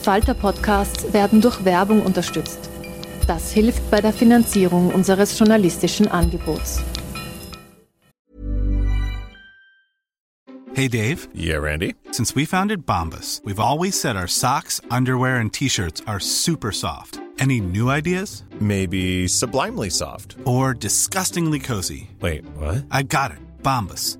Falter-Podcasts werden durch Werbung unterstützt. Das hilft bei der Finanzierung unseres journalistischen Angebots. Hey Dave. Yeah, Randy. Since we founded Bombus, we've always said our socks, underwear, and t-shirts are super soft. Any new ideas? Maybe sublimely soft. Or disgustingly cozy. Wait, what? I got it. Bombus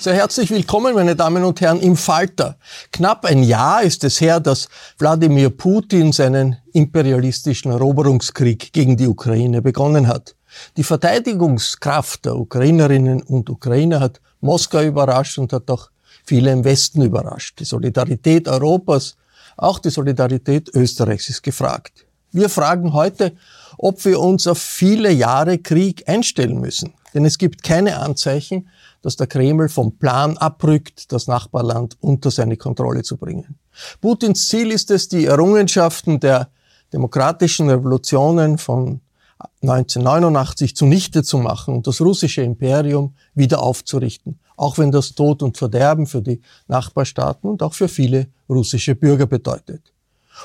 Sehr herzlich willkommen, meine Damen und Herren, im Falter. Knapp ein Jahr ist es her, dass Wladimir Putin seinen imperialistischen Eroberungskrieg gegen die Ukraine begonnen hat. Die Verteidigungskraft der Ukrainerinnen und Ukrainer hat Moskau überrascht und hat auch viele im Westen überrascht. Die Solidarität Europas, auch die Solidarität Österreichs ist gefragt. Wir fragen heute, ob wir uns auf viele Jahre Krieg einstellen müssen. Denn es gibt keine Anzeichen, dass der Kreml vom Plan abrückt, das Nachbarland unter seine Kontrolle zu bringen. Putins Ziel ist es, die Errungenschaften der demokratischen Revolutionen von 1989 zunichte zu machen und das russische Imperium wieder aufzurichten, auch wenn das Tod und Verderben für die Nachbarstaaten und auch für viele russische Bürger bedeutet.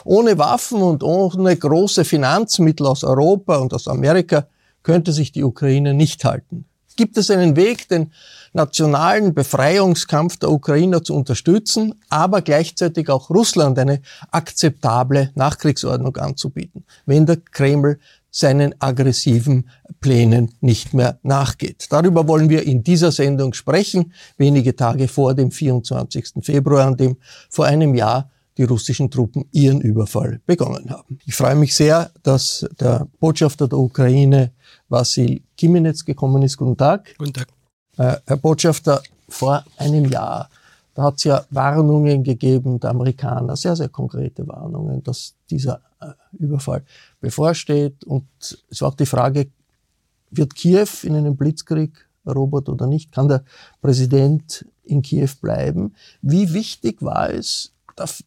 Ohne Waffen und ohne große Finanzmittel aus Europa und aus Amerika könnte sich die Ukraine nicht halten. Gibt es einen Weg, den nationalen Befreiungskampf der Ukrainer zu unterstützen, aber gleichzeitig auch Russland eine akzeptable Nachkriegsordnung anzubieten, wenn der Kreml seinen aggressiven Plänen nicht mehr nachgeht. Darüber wollen wir in dieser Sendung sprechen, wenige Tage vor dem 24. Februar, an dem vor einem Jahr die russischen Truppen ihren Überfall begonnen haben. Ich freue mich sehr, dass der Botschafter der Ukraine Vasil Kimenetz gekommen ist. Guten Tag. Guten Tag. Äh, Herr Botschafter, vor einem Jahr, da hat es ja Warnungen gegeben der Amerikaner, sehr, sehr konkrete Warnungen, dass dieser äh, Überfall bevorsteht. Und es war auch die Frage, wird Kiew in einem Blitzkrieg erobert oder nicht? Kann der Präsident in Kiew bleiben? Wie wichtig war es, dass,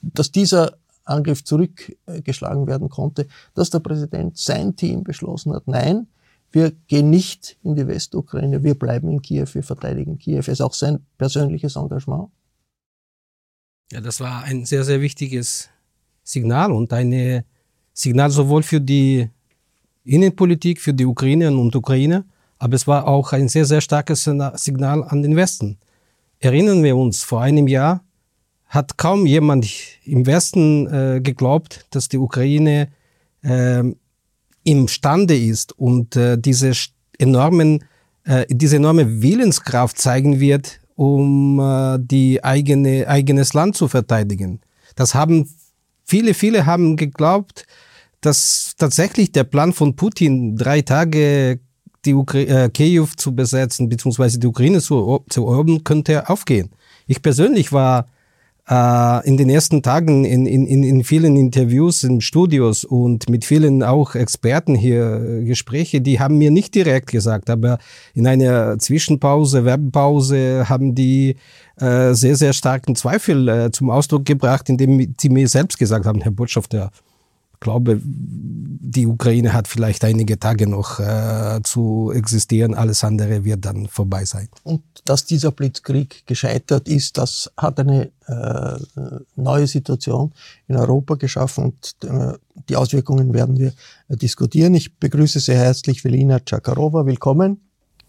dass dieser Angriff zurückgeschlagen werden konnte, dass der Präsident sein Team beschlossen hat, nein, wir gehen nicht in die Westukraine, wir bleiben in Kiew, wir verteidigen Kiew. Ist auch sein persönliches Engagement? Ja, das war ein sehr, sehr wichtiges Signal und ein Signal sowohl für die Innenpolitik, für die Ukrainerinnen und Ukrainer, aber es war auch ein sehr, sehr starkes Signal an den Westen. Erinnern wir uns, vor einem Jahr hat kaum jemand im Westen äh, geglaubt, dass die Ukraine äh, imstande ist und äh, diese enormen, äh, diese enorme Willenskraft zeigen wird, um äh, die eigene eigenes Land zu verteidigen. Das haben viele, viele haben geglaubt, dass tatsächlich der Plan von Putin, drei Tage die Ukra äh, Kiew zu besetzen, beziehungsweise die Ukraine zu, zu erobern, könnte aufgehen. Ich persönlich war äh, in den ersten Tagen in, in, in vielen Interviews in Studios und mit vielen auch Experten hier äh, Gespräche, die haben mir nicht direkt gesagt, aber in einer Zwischenpause, Werbepause haben die äh, sehr, sehr starken Zweifel äh, zum Ausdruck gebracht, indem sie mir selbst gesagt haben, Herr Botschafter, glaube, die Ukraine hat vielleicht einige Tage noch äh, zu existieren, alles andere wird dann vorbei sein. Und dass dieser Blitzkrieg gescheitert ist, das hat eine äh, neue Situation in Europa geschaffen und äh, die Auswirkungen werden wir äh, diskutieren. Ich begrüße sehr herzlich Velina Czakarova. Willkommen.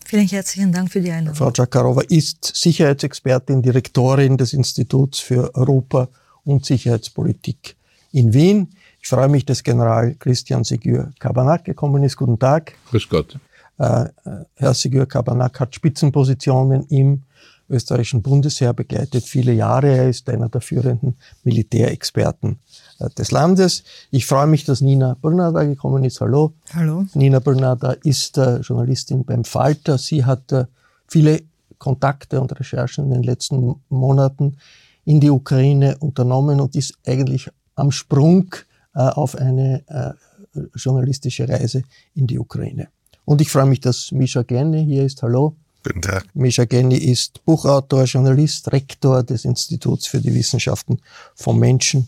Vielen herzlichen Dank für die Einladung. Frau Czakarova ist Sicherheitsexpertin, Direktorin des Instituts für Europa und Sicherheitspolitik in Wien. Ich freue mich, dass General Christian Sigur Kabanak gekommen ist. Guten Tag. Grüß Gott. Äh, Herr Sigur Kabanak hat Spitzenpositionen im österreichischen Bundesheer begleitet viele Jahre. Er ist einer der führenden Militärexperten äh, des Landes. Ich freue mich, dass Nina Brunner gekommen ist. Hallo. Hallo. Nina Brunner ist äh, Journalistin beim Falter. Sie hat äh, viele Kontakte und Recherchen in den letzten Monaten in die Ukraine unternommen und ist eigentlich am Sprung äh, auf eine äh, journalistische Reise in die Ukraine. Und ich freue mich, dass Misha Genny hier ist. Hallo. Guten Tag. Misha Genny ist Buchautor, Journalist, Rektor des Instituts für die Wissenschaften von Menschen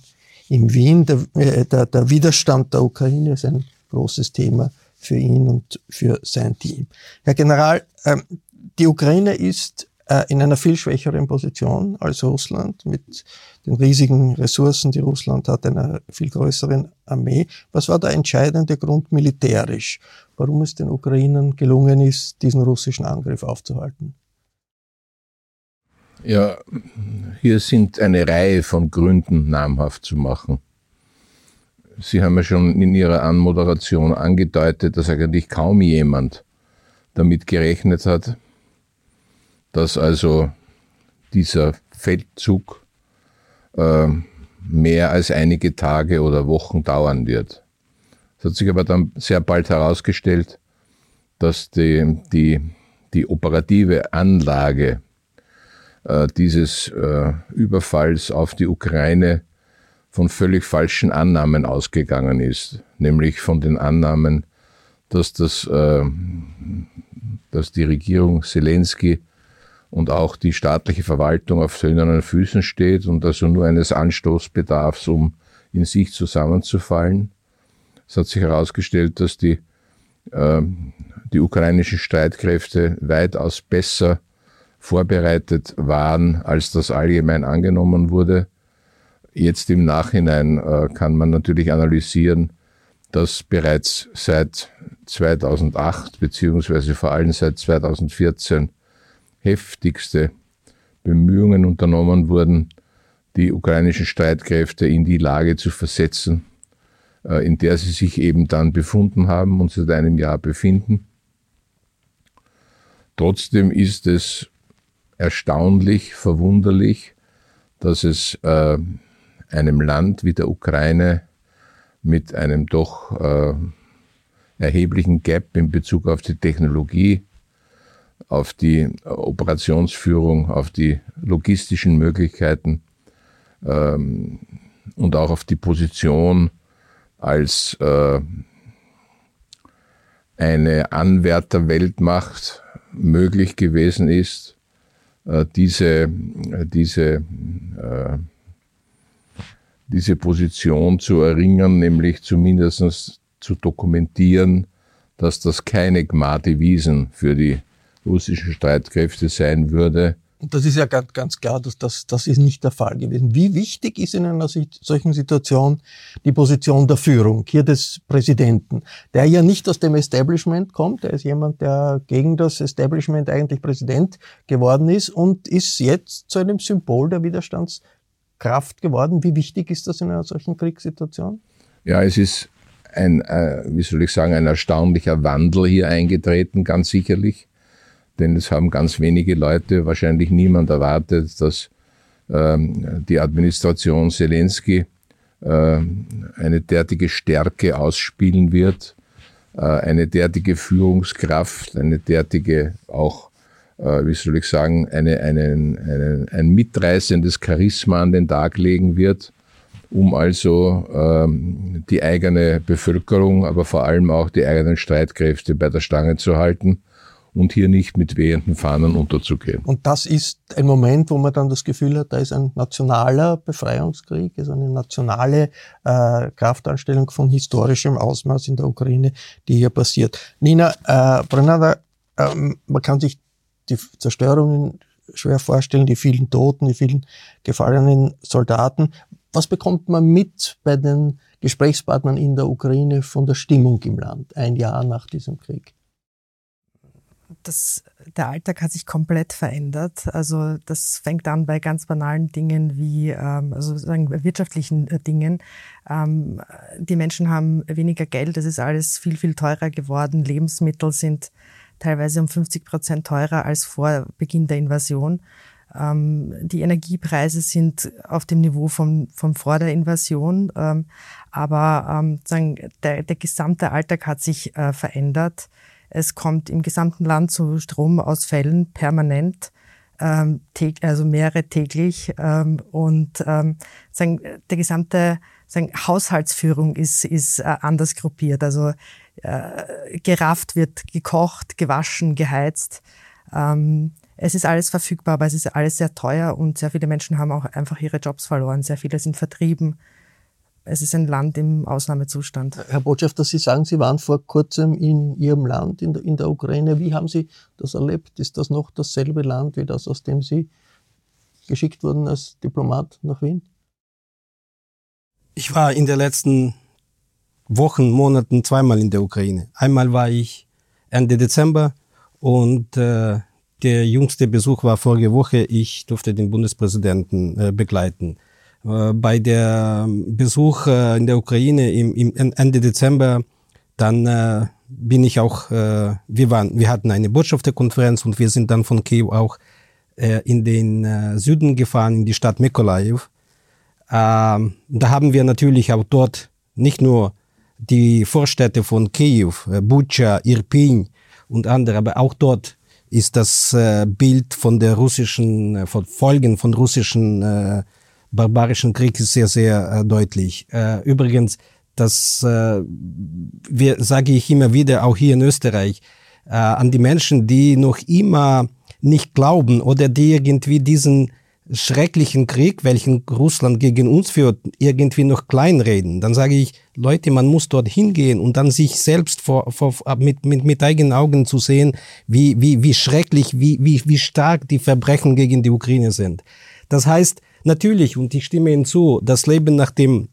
in Wien. Der, äh, der, der Widerstand der Ukraine ist ein großes Thema für ihn und für sein Team. Herr General, ähm, die Ukraine ist äh, in einer viel schwächeren Position als Russland mit den riesigen Ressourcen, die Russland hat, einer viel größeren Armee. Was war der entscheidende Grund militärisch, warum es den Ukrainern gelungen ist, diesen russischen Angriff aufzuhalten? Ja, hier sind eine Reihe von Gründen namhaft zu machen. Sie haben ja schon in Ihrer Anmoderation angedeutet, dass eigentlich kaum jemand damit gerechnet hat, dass also dieser Feldzug äh, mehr als einige Tage oder Wochen dauern wird. Es hat sich aber dann sehr bald herausgestellt, dass die, die, die operative Anlage äh, dieses äh, Überfalls auf die Ukraine von völlig falschen Annahmen ausgegangen ist, nämlich von den Annahmen, dass, das, äh, dass die Regierung Zelensky und auch die staatliche Verwaltung auf söhnernen Füßen steht und also nur eines Anstoßbedarfs, um in sich zusammenzufallen. Es hat sich herausgestellt, dass die, äh, die ukrainischen Streitkräfte weitaus besser vorbereitet waren, als das allgemein angenommen wurde. Jetzt im Nachhinein äh, kann man natürlich analysieren, dass bereits seit 2008 beziehungsweise vor allem seit 2014 heftigste Bemühungen unternommen wurden, die ukrainischen Streitkräfte in die Lage zu versetzen, äh, in der sie sich eben dann befunden haben und seit einem Jahr befinden. Trotzdem ist es erstaunlich, verwunderlich, dass es äh, einem Land wie der Ukraine mit einem doch äh, erheblichen Gap in Bezug auf die Technologie auf die Operationsführung, auf die logistischen Möglichkeiten ähm, und auch auf die Position als äh, eine Anwärterweltmacht möglich gewesen ist, äh, diese, diese, äh, diese Position zu erringen, nämlich zumindest zu dokumentieren, dass das keine Gmati-Wiesen für die russischen Streitkräfte sein würde. Und das ist ja ganz, ganz klar, dass das, das ist nicht der Fall gewesen. Wie wichtig ist in einer solchen Situation die Position der Führung, hier des Präsidenten, der ja nicht aus dem Establishment kommt, der ist jemand, der gegen das Establishment eigentlich Präsident geworden ist und ist jetzt zu einem Symbol der Widerstandskraft geworden. Wie wichtig ist das in einer solchen Kriegssituation? Ja, es ist ein, äh, wie soll ich sagen, ein erstaunlicher Wandel hier eingetreten, ganz sicherlich denn es haben ganz wenige Leute, wahrscheinlich niemand erwartet, dass ähm, die Administration Zelensky äh, eine derartige Stärke ausspielen wird, äh, eine derartige Führungskraft, eine derartige auch äh, wie soll ich sagen, eine, einen, einen, ein mitreißendes Charisma an den Tag legen wird, um also ähm, die eigene Bevölkerung, aber vor allem auch die eigenen Streitkräfte bei der Stange zu halten und hier nicht mit wehenden Fahnen unterzugehen. Und das ist ein Moment, wo man dann das Gefühl hat, da ist ein nationaler Befreiungskrieg, ist eine nationale äh, Kraftanstellung von historischem Ausmaß in der Ukraine, die hier passiert. Nina äh, Brenner, ähm, man kann sich die Zerstörungen schwer vorstellen, die vielen Toten, die vielen gefallenen Soldaten. Was bekommt man mit bei den Gesprächspartnern in der Ukraine von der Stimmung im Land, ein Jahr nach diesem Krieg? Das, der Alltag hat sich komplett verändert. Also das fängt an bei ganz banalen Dingen wie ähm, also sozusagen wirtschaftlichen äh, Dingen. Ähm, die Menschen haben weniger Geld, es ist alles viel, viel teurer geworden. Lebensmittel sind teilweise um 50 Prozent teurer als vor Beginn der Invasion. Ähm, die Energiepreise sind auf dem Niveau vom, vom vor der Invasion, ähm, aber ähm, sagen, der, der gesamte Alltag hat sich äh, verändert. Es kommt im gesamten Land zu Stromausfällen permanent, ähm, also mehrere täglich ähm, und ähm, sagen, der gesamte sagen, Haushaltsführung ist, ist äh, anders gruppiert. Also äh, gerafft wird, gekocht, gewaschen, geheizt. Ähm, es ist alles verfügbar, aber es ist alles sehr teuer und sehr viele Menschen haben auch einfach ihre Jobs verloren. Sehr viele sind vertrieben. Es ist ein Land im Ausnahmezustand. Herr Botschafter, Sie sagen, Sie waren vor kurzem in Ihrem Land, in der, in der Ukraine. Wie haben Sie das erlebt? Ist das noch dasselbe Land wie das, aus dem Sie geschickt wurden als Diplomat nach Wien? Ich war in den letzten Wochen, Monaten zweimal in der Ukraine. Einmal war ich Ende Dezember und äh, der jüngste Besuch war vorige Woche. Ich durfte den Bundespräsidenten äh, begleiten. Äh, bei der Besuch äh, in der Ukraine im, im Ende Dezember, dann äh, bin ich auch, äh, wir waren, wir hatten eine Botschafterkonferenz und wir sind dann von Kiew auch äh, in den äh, Süden gefahren, in die Stadt Mykolaiv. Äh, da haben wir natürlich auch dort nicht nur die Vorstädte von Kiew, äh, Bucha, Irpin und andere, aber auch dort ist das Bild von der russischen, von Folgen von russischen barbarischen Krieg sehr, sehr äh, deutlich. Äh, übrigens, das äh, wir, sage ich immer wieder, auch hier in Österreich, äh, an die Menschen, die noch immer nicht glauben oder die irgendwie diesen schrecklichen Krieg, welchen Russland gegen uns führt, irgendwie noch kleinreden. Dann sage ich, Leute, man muss dort hingehen und dann sich selbst vor, vor, mit, mit, mit eigenen Augen zu sehen, wie, wie, wie schrecklich, wie, wie, wie stark die Verbrechen gegen die Ukraine sind. Das heißt, natürlich, und ich stimme Ihnen zu, das Leben nach dem,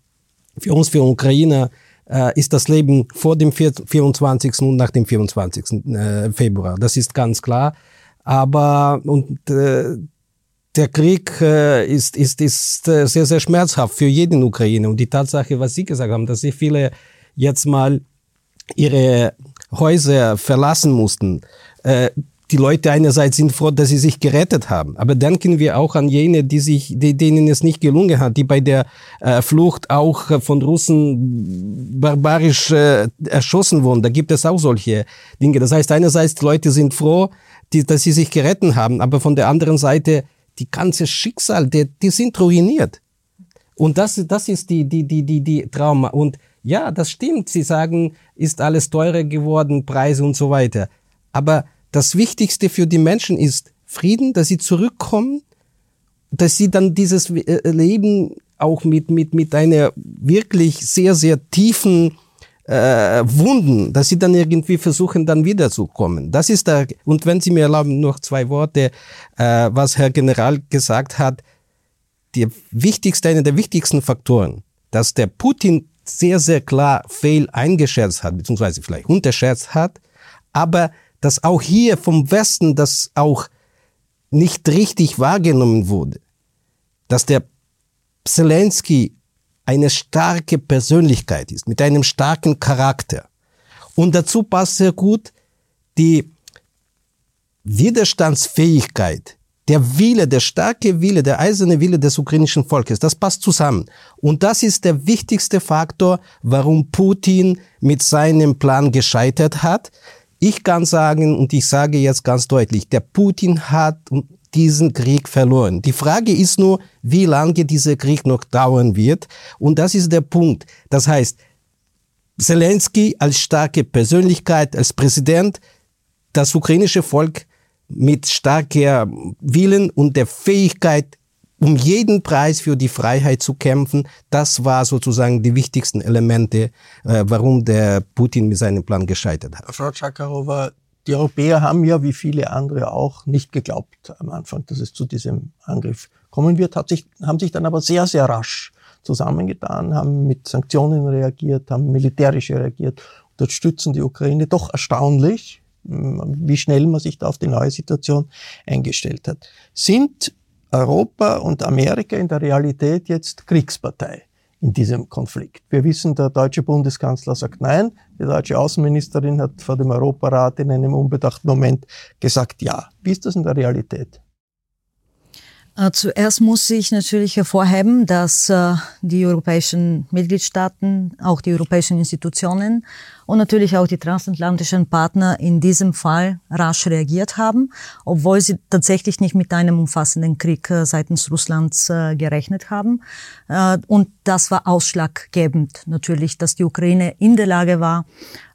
für uns, für Ukrainer, äh, ist das Leben vor dem 24. und nach dem 24. Äh, Februar. Das ist ganz klar. Aber, und äh, der Krieg äh, ist, ist, ist äh, sehr, sehr schmerzhaft für jeden Ukrainer. Und die Tatsache, was Sie gesagt haben, dass sehr viele jetzt mal ihre Häuser verlassen mussten. Äh, die Leute einerseits sind froh, dass sie sich gerettet haben, aber denken wir auch an jene, die sich, die, denen es nicht gelungen hat, die bei der äh, Flucht auch von Russen barbarisch äh, erschossen wurden. Da gibt es auch solche Dinge. Das heißt, einerseits die Leute sind froh, die, dass sie sich gerettet haben, aber von der anderen Seite die ganze Schicksal, die, die sind ruiniert. Und das, das ist die, die, die, die, die Trauma. Und ja, das stimmt. Sie sagen, ist alles teurer geworden, Preise und so weiter. Aber das Wichtigste für die Menschen ist Frieden, dass sie zurückkommen, dass sie dann dieses äh, Leben auch mit, mit, mit einer wirklich sehr, sehr tiefen äh, Wunden, dass sie dann irgendwie versuchen, dann wiederzukommen. Das ist da, und wenn Sie mir erlauben, noch zwei Worte, äh, was Herr General gesagt hat, der wichtigste, einer der wichtigsten Faktoren, dass der Putin sehr, sehr klar fehl eingeschätzt hat, beziehungsweise vielleicht unterschätzt hat, aber dass auch hier vom Westen das auch nicht richtig wahrgenommen wurde, dass der Zelensky eine starke Persönlichkeit ist, mit einem starken Charakter. Und dazu passt sehr gut die Widerstandsfähigkeit, der Wille, der starke Wille, der eiserne Wille des ukrainischen Volkes, das passt zusammen. Und das ist der wichtigste Faktor, warum Putin mit seinem Plan gescheitert hat. Ich kann sagen, und ich sage jetzt ganz deutlich, der Putin hat diesen Krieg verloren. Die Frage ist nur, wie lange dieser Krieg noch dauern wird. Und das ist der Punkt. Das heißt, Zelensky als starke Persönlichkeit, als Präsident, das ukrainische Volk mit starker Willen und der Fähigkeit, um jeden Preis für die Freiheit zu kämpfen, das war sozusagen die wichtigsten Elemente, äh, warum der Putin mit seinem Plan gescheitert hat. Frau Tschakarova, die Europäer haben ja, wie viele andere auch, nicht geglaubt am Anfang, dass es zu diesem Angriff kommen wird, hat sich, haben sich dann aber sehr, sehr rasch zusammengetan, haben mit Sanktionen reagiert, haben militärisch reagiert, unterstützen die Ukraine. Doch erstaunlich, wie schnell man sich da auf die neue Situation eingestellt hat. Sind Europa und Amerika in der Realität jetzt Kriegspartei in diesem Konflikt? Wir wissen, der deutsche Bundeskanzler sagt nein. Die deutsche Außenministerin hat vor dem Europarat in einem unbedachten Moment gesagt ja. Wie ist das in der Realität? Äh, zuerst muss ich natürlich hervorheben, dass äh, die europäischen Mitgliedstaaten, auch die europäischen Institutionen und natürlich auch die transatlantischen Partner in diesem Fall rasch reagiert haben, obwohl sie tatsächlich nicht mit einem umfassenden Krieg äh, seitens Russlands gerechnet haben. Und das war ausschlaggebend natürlich, dass die Ukraine in der Lage war,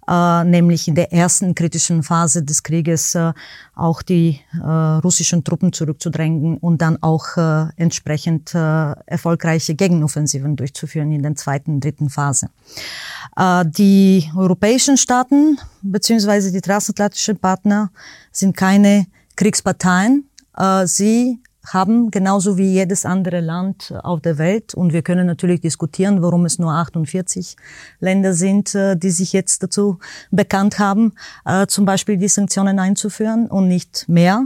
äh, nämlich in der ersten kritischen Phase des Krieges äh, auch die äh, russischen Truppen zurückzudrängen und dann auch äh, entsprechend äh, erfolgreiche Gegenoffensiven durchzuführen in der zweiten, dritten Phase. Äh, die europäischen Staaten beziehungsweise die transatlantischen Partner sind keine Kriegsparteien. Äh, sie haben, genauso wie jedes andere Land auf der Welt. Und wir können natürlich diskutieren, warum es nur 48 Länder sind, äh, die sich jetzt dazu bekannt haben, äh, zum Beispiel die Sanktionen einzuführen und nicht mehr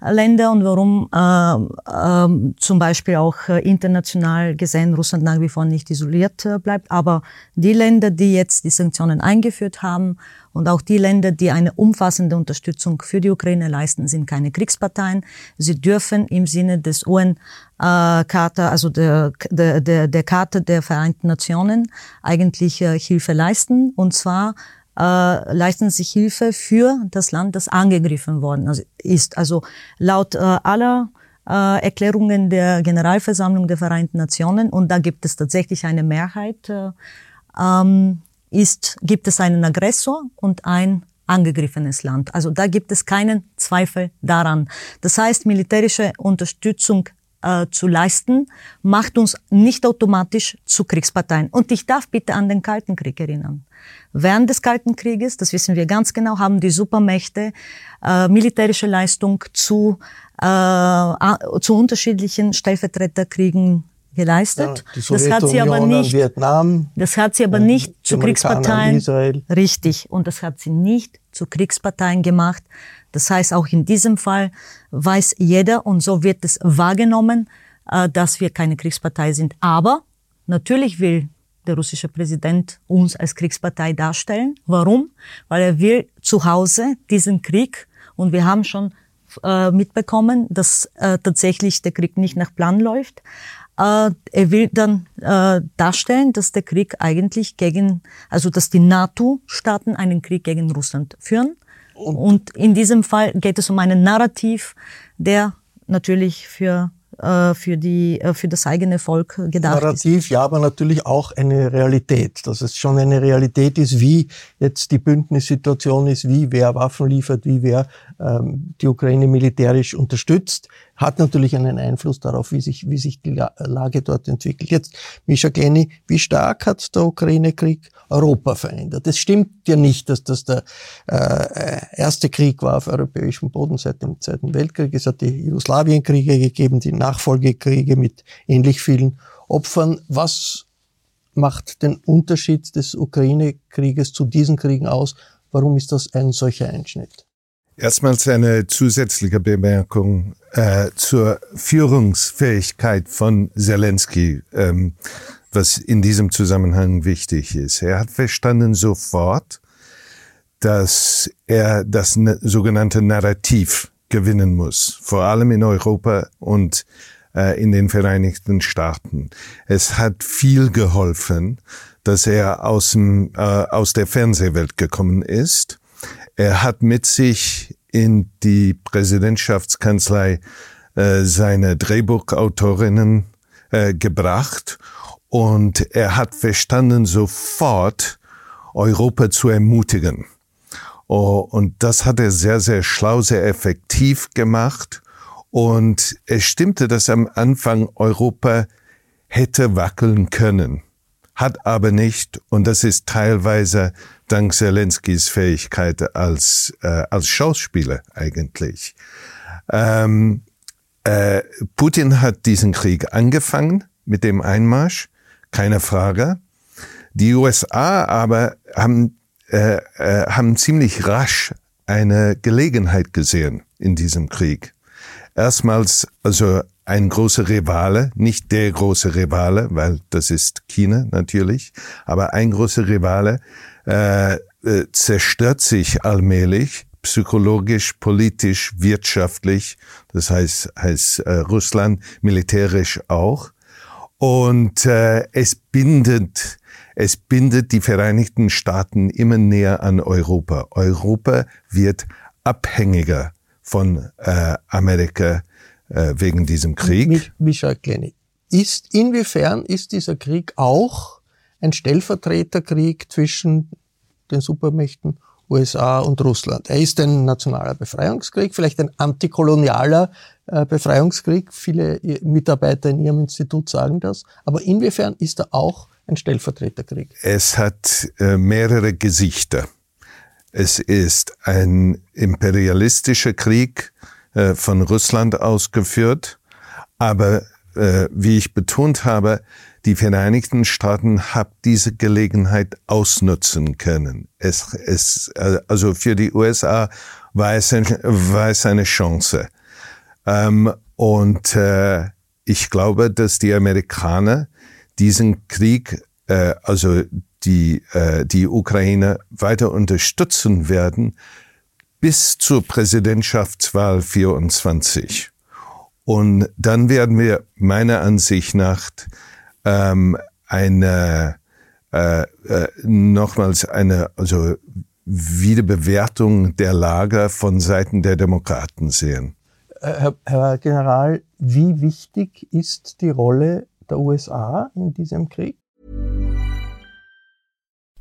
Länder und warum äh, äh, zum Beispiel auch äh, international gesehen Russland nach wie vor nicht isoliert äh, bleibt. Aber die Länder, die jetzt die Sanktionen eingeführt haben, und auch die Länder, die eine umfassende Unterstützung für die Ukraine leisten, sind keine Kriegsparteien. Sie dürfen im Sinne des UN-Charta, also der, der, der, der Charta der Vereinten Nationen, eigentlich äh, Hilfe leisten. Und zwar äh, leisten sich Hilfe für das Land, das angegriffen worden ist. Also laut äh, aller äh, Erklärungen der Generalversammlung der Vereinten Nationen, und da gibt es tatsächlich eine Mehrheit, äh, ähm, ist, gibt es einen Aggressor und ein angegriffenes Land. Also da gibt es keinen Zweifel daran. Das heißt, militärische Unterstützung äh, zu leisten, macht uns nicht automatisch zu Kriegsparteien. Und ich darf bitte an den Kalten Krieg erinnern. Während des Kalten Krieges, das wissen wir ganz genau, haben die Supermächte äh, militärische Leistung zu, äh, zu unterschiedlichen Stellvertreterkriegen geleistet. Ja, das hat sie aber nicht. Vietnam, das hat sie aber nicht zu Kriegsparteien. Israel. Richtig. Und das hat sie nicht zu Kriegsparteien gemacht. Das heißt, auch in diesem Fall weiß jeder und so wird es wahrgenommen, äh, dass wir keine Kriegspartei sind. Aber natürlich will der russische Präsident uns als Kriegspartei darstellen. Warum? Weil er will zu Hause diesen Krieg und wir haben schon äh, mitbekommen, dass äh, tatsächlich der Krieg nicht nach Plan läuft. Äh, er will dann äh, darstellen, dass der Krieg eigentlich gegen, also dass die NATO-Staaten einen Krieg gegen Russland führen. Und, Und in diesem Fall geht es um einen Narrativ, der natürlich für äh, für, die, für das eigene Volk gedacht Narrativ, ist. ja, aber natürlich auch eine Realität. Dass es schon eine Realität ist, wie jetzt die Bündnissituation ist, wie wer Waffen liefert, wie wer ähm, die Ukraine militärisch unterstützt hat natürlich einen Einfluss darauf, wie sich, wie sich die Lage dort entwickelt. Jetzt, Mischa Glenny, wie stark hat der Ukraine-Krieg Europa verändert? Es stimmt ja nicht, dass das der äh, erste Krieg war auf europäischem Boden seit dem Zweiten Weltkrieg. Es hat die Jugoslawienkriege gegeben, die Nachfolgekriege mit ähnlich vielen Opfern. Was macht den Unterschied des Ukraine-Krieges zu diesen Kriegen aus? Warum ist das ein solcher Einschnitt? Erstmals eine zusätzliche Bemerkung äh, zur Führungsfähigkeit von Zelensky, ähm, was in diesem Zusammenhang wichtig ist. Er hat verstanden sofort, dass er das sogenannte Narrativ gewinnen muss, vor allem in Europa und äh, in den Vereinigten Staaten. Es hat viel geholfen, dass er aus, dem, äh, aus der Fernsehwelt gekommen ist Er hat mit sich in die Präsidentschaftskanzlei äh, seine Drehbuchautorinnen äh, gebracht und er hat verstanden sofort Europa zu ermutigen. Oh, und das hat er sehr, sehr schlau, sehr effektiv gemacht. Und es stimmte, dass am Anfang Europa hätte wackeln können, hat aber nicht. Und das ist teilweise dank Zelenskis Fähigkeit als, äh, als Schauspieler eigentlich. Ähm, äh, Putin hat diesen Krieg angefangen mit dem Einmarsch, keine Frage. Die USA aber haben, äh, äh, haben ziemlich rasch eine Gelegenheit gesehen in diesem Krieg. Erstmals also ein großer Rivale, nicht der große Rivale, weil das ist China natürlich, aber ein großer Rivale äh, äh, zerstört sich allmählich psychologisch, politisch, wirtschaftlich, das heißt, heißt äh, Russland militärisch auch. Und äh, es bindet, es bindet die Vereinigten Staaten immer näher an Europa. Europa wird abhängiger von äh, Amerika äh, wegen diesem Krieg. Michael Kleine, ist, inwiefern ist dieser Krieg auch ein Stellvertreterkrieg zwischen den Supermächten USA und Russland. Er ist ein nationaler Befreiungskrieg, vielleicht ein antikolonialer äh, Befreiungskrieg. Viele Mitarbeiter in Ihrem Institut sagen das. Aber inwiefern ist er auch ein Stellvertreterkrieg? Es hat äh, mehrere Gesichter. Es ist ein imperialistischer Krieg äh, von Russland ausgeführt, aber äh, wie ich betont habe, die Vereinigten Staaten haben diese Gelegenheit ausnutzen können. Es, es, äh, also für die USA war es, ein, war es eine Chance. Ähm, und äh, ich glaube, dass die Amerikaner diesen Krieg, äh, also die, äh, die Ukraine weiter unterstützen werden bis zur Präsidentschaftswahl 24. Und dann werden wir meiner Ansicht nach ähm, eine äh, äh, nochmals eine also Wiederbewertung der Lage von Seiten der Demokraten sehen. Äh, Herr, Herr General, wie wichtig ist die Rolle der USA in diesem Krieg?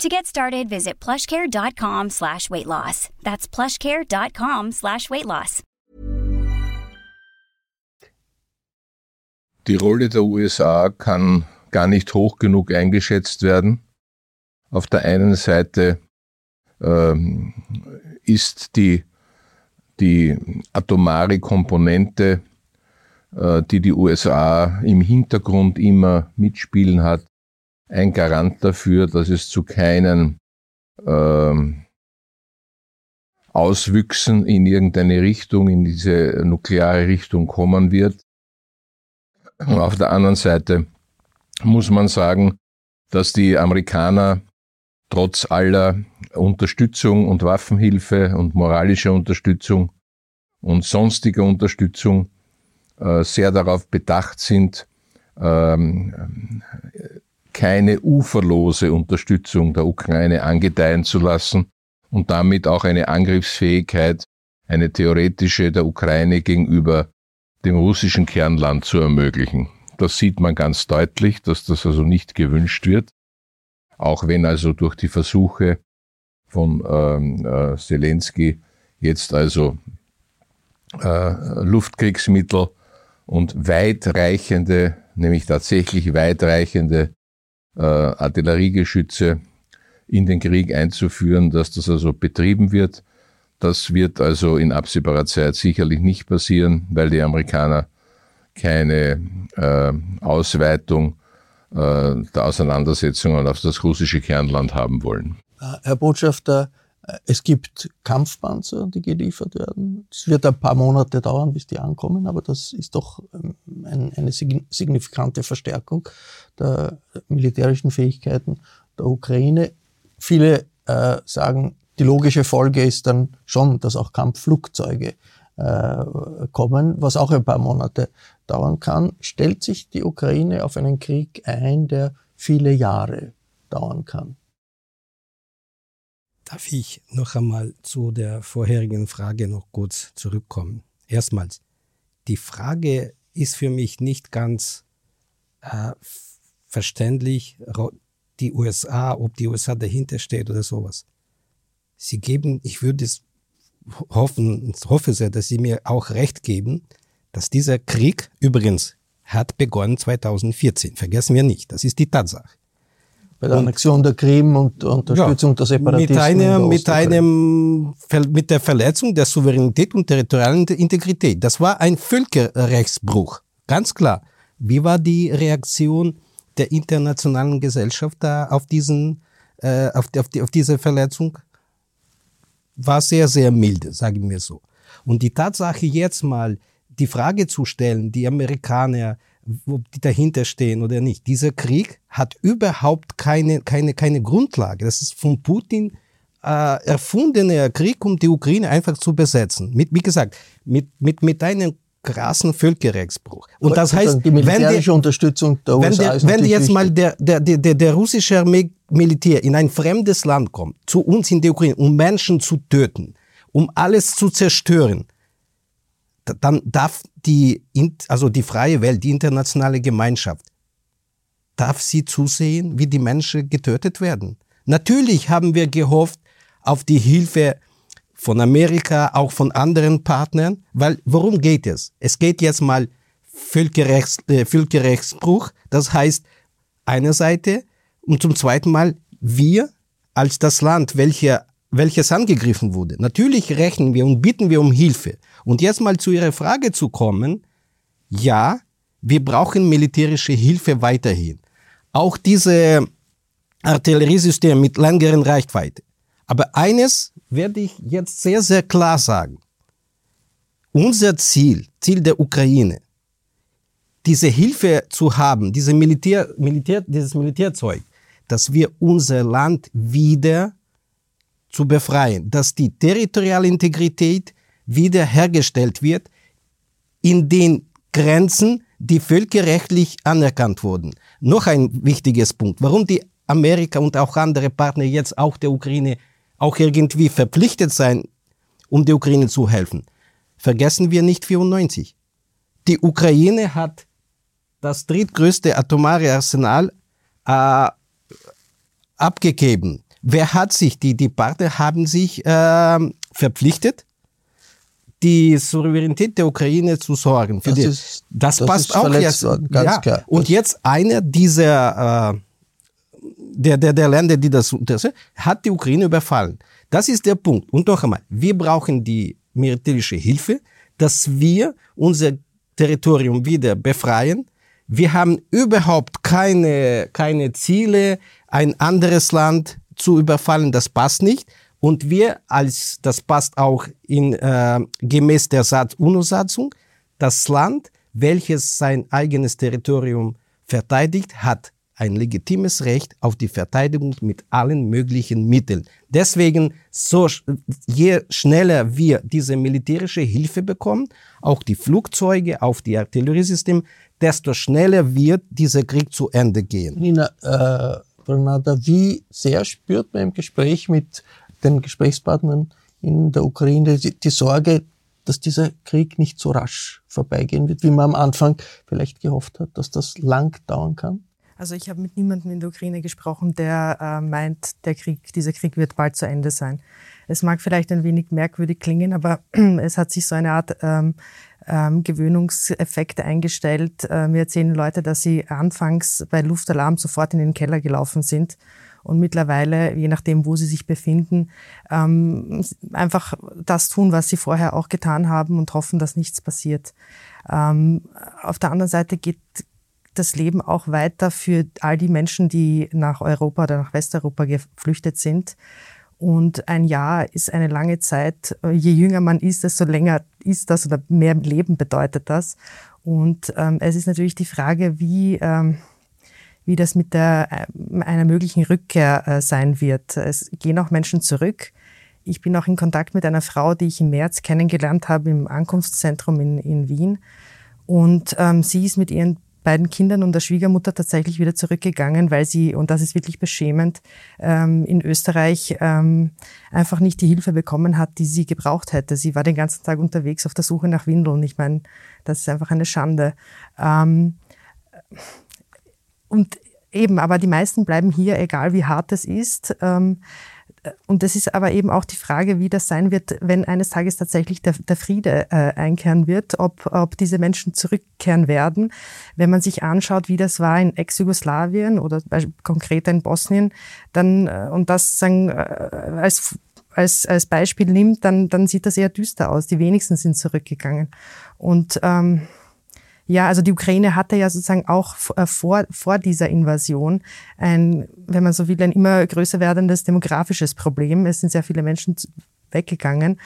To get started, visit plushcare.com slash weight loss. That's plushcare.com slash weight loss. Die Rolle der USA kann gar nicht hoch genug eingeschätzt werden. Auf der einen Seite ähm, ist die, die atomare Komponente, äh, die die USA im Hintergrund immer mitspielen hat, ein Garant dafür, dass es zu keinen ähm, Auswüchsen in irgendeine Richtung, in diese nukleare Richtung kommen wird. Und auf der anderen Seite muss man sagen, dass die Amerikaner trotz aller Unterstützung und Waffenhilfe und moralischer Unterstützung und sonstiger Unterstützung äh, sehr darauf bedacht sind, ähm, keine uferlose Unterstützung der Ukraine angedeihen zu lassen und damit auch eine Angriffsfähigkeit, eine theoretische der Ukraine gegenüber dem russischen Kernland zu ermöglichen. Das sieht man ganz deutlich, dass das also nicht gewünscht wird auch wenn also durch die Versuche von ähm, äh, Zelensky jetzt also äh, Luftkriegsmittel und weitreichende, nämlich tatsächlich weitreichende Artilleriegeschütze in den Krieg einzuführen, dass das also betrieben wird. Das wird also in absehbarer Zeit sicherlich nicht passieren, weil die Amerikaner keine äh, Ausweitung äh, der Auseinandersetzungen auf das russische Kernland haben wollen. Äh, Herr Botschafter, Es gibt Kampfpanzer, die geliefert werden. Es wird ein paar Monate dauern, bis die ankommen, aber das ist doch ähm, eine signifikante Verstärkung der militärischen Fähigkeiten der Ukraine. Viele äh, sagen, die logische Folge ist dann schon, dass auch Kampfflugzeuge äh, kommen, was auch ein paar Monate dauern kann. Stellt sich die Ukraine auf einen Krieg ein, der viele Jahre dauern kann? Darf ich noch einmal zu der vorherigen Frage noch kurz zurückkommen? Erstmals, die Frage ist für mich nicht ganz äh, verständlich, die USA, ob die USA dahinter steht oder sowas. Sie geben, ich würde es hoffen, hoffe sehr, dass Sie mir auch recht geben, dass dieser Krieg übrigens hat begonnen 2014. Vergessen wir nicht. Das ist die Tatsache. Bei der Annexion der Krim und Unterstützung ja, der Separatisten. Mit, einer, mit, einem, mit der Verletzung der Souveränität und territorialen Integrität. Das war ein Völkerrechtsbruch. Ganz klar. Wie war die Reaktion der internationalen Gesellschaft da auf diesen, äh, auf, die, auf, die, auf diese Verletzung? War sehr, sehr milde, sagen wir so. Und die Tatsache jetzt mal, die Frage zu stellen, die Amerikaner, ob die dahinter stehen oder nicht. Dieser Krieg hat überhaupt keine, keine, keine Grundlage. Das ist von Putin äh, erfundener Krieg, um die Ukraine einfach zu besetzen. Mit, wie gesagt, mit, mit, mit einem krassen Völkerrechtsbruch. Und das heißt, die militärische wenn Unterstützung der USA wenn, wenn jetzt mal der, der, der, der russische Armee Militär in ein fremdes Land kommt, zu uns in die Ukraine, um Menschen zu töten, um alles zu zerstören, dann darf die, also die freie Welt, die internationale Gemeinschaft, darf sie zusehen, wie die Menschen getötet werden. Natürlich haben wir gehofft auf die Hilfe von Amerika, auch von anderen Partnern, weil worum geht es? Es geht jetzt mal Völkerrechts, äh, Völkerrechtsbruch, das heißt eine Seite und zum zweiten Mal wir als das Land, welche, welches angegriffen wurde. Natürlich rechnen wir und bitten wir um Hilfe. Und jetzt mal zu Ihrer Frage zu kommen, ja, wir brauchen militärische Hilfe weiterhin. Auch diese Artilleriesysteme mit längeren Reichweite. Aber eines werde ich jetzt sehr, sehr klar sagen. Unser Ziel, Ziel der Ukraine, diese Hilfe zu haben, diese Militär, Militär, dieses Militärzeug, dass wir unser Land wieder zu befreien, dass die territoriale Integrität wiederhergestellt wird in den Grenzen, die völkerrechtlich anerkannt wurden. Noch ein wichtiges Punkt, warum die Amerika und auch andere Partner jetzt auch der Ukraine auch irgendwie verpflichtet sein, um der Ukraine zu helfen. Vergessen wir nicht 94. Die Ukraine hat das drittgrößte atomare Arsenal äh, abgegeben. Wer hat sich, die, die Partner haben sich äh, verpflichtet, die Souveränität der Ukraine zu sorgen. Für das, die, ist, das, das passt auch jetzt. Worden, ganz ja. klar. Und jetzt einer dieser äh, der, der, der Länder, die das, das hat die Ukraine überfallen. Das ist der Punkt. Und noch einmal, wir brauchen die militärische Hilfe, dass wir unser Territorium wieder befreien. Wir haben überhaupt keine, keine Ziele, ein anderes Land zu überfallen. Das passt nicht. Und wir als, das passt auch in, äh, gemäß der UNO-Satzung, das Land, welches sein eigenes Territorium verteidigt, hat ein legitimes Recht auf die Verteidigung mit allen möglichen Mitteln. Deswegen, so, je schneller wir diese militärische Hilfe bekommen, auch die Flugzeuge, auf die Artilleriesysteme, desto schneller wird dieser Krieg zu Ende gehen. Nina, äh, Renata, wie sehr spürt man im Gespräch mit den Gesprächspartnern in der Ukraine die, die Sorge, dass dieser Krieg nicht so rasch vorbeigehen wird, wie man am Anfang vielleicht gehofft hat, dass das lang dauern kann? Also ich habe mit niemandem in der Ukraine gesprochen, der äh, meint, der Krieg, dieser Krieg wird bald zu Ende sein. Es mag vielleicht ein wenig merkwürdig klingen, aber es hat sich so eine Art ähm, ähm, Gewöhnungseffekt eingestellt. Äh, mir erzählen Leute, dass sie anfangs bei Luftalarm sofort in den Keller gelaufen sind und mittlerweile, je nachdem, wo sie sich befinden, ähm, einfach das tun, was sie vorher auch getan haben und hoffen, dass nichts passiert. Ähm, auf der anderen Seite geht das Leben auch weiter für all die Menschen, die nach Europa oder nach Westeuropa geflüchtet sind. Und ein Jahr ist eine lange Zeit. Je jünger man ist, desto länger ist das oder mehr Leben bedeutet das. Und ähm, es ist natürlich die Frage, wie, ähm, wie das mit der, äh, einer möglichen Rückkehr äh, sein wird. Es gehen auch Menschen zurück. Ich bin auch in Kontakt mit einer Frau, die ich im März kennengelernt habe im Ankunftszentrum in, in Wien. Und ähm, sie ist mit ihren beiden Kindern und der Schwiegermutter tatsächlich wieder zurückgegangen, weil sie, und das ist wirklich beschämend, ähm, in Österreich ähm, einfach nicht die Hilfe bekommen hat, die sie gebraucht hätte. Sie war den ganzen Tag unterwegs auf der Suche nach Windeln. Ich meine, das ist einfach eine Schande. Ähm, und eben, aber die meisten bleiben hier, egal wie hart es ist. Ähm, und das ist aber eben auch die Frage, wie das sein wird, wenn eines Tages tatsächlich der, der Friede äh, einkehren wird, ob, ob diese Menschen zurückkehren werden. Wenn man sich anschaut, wie das war in Ex-Jugoslawien oder konkret in Bosnien, dann äh, und das sagen, äh, als als, als Beispiel nimmt, dann, dann sieht das eher düster aus. Die wenigsten sind zurückgegangen. Und ähm, ja, also die Ukraine hatte ja sozusagen auch äh, vor, vor dieser Invasion ein, wenn man so will, ein immer größer werdendes demografisches Problem. Es sind sehr viele Menschen weggegangen.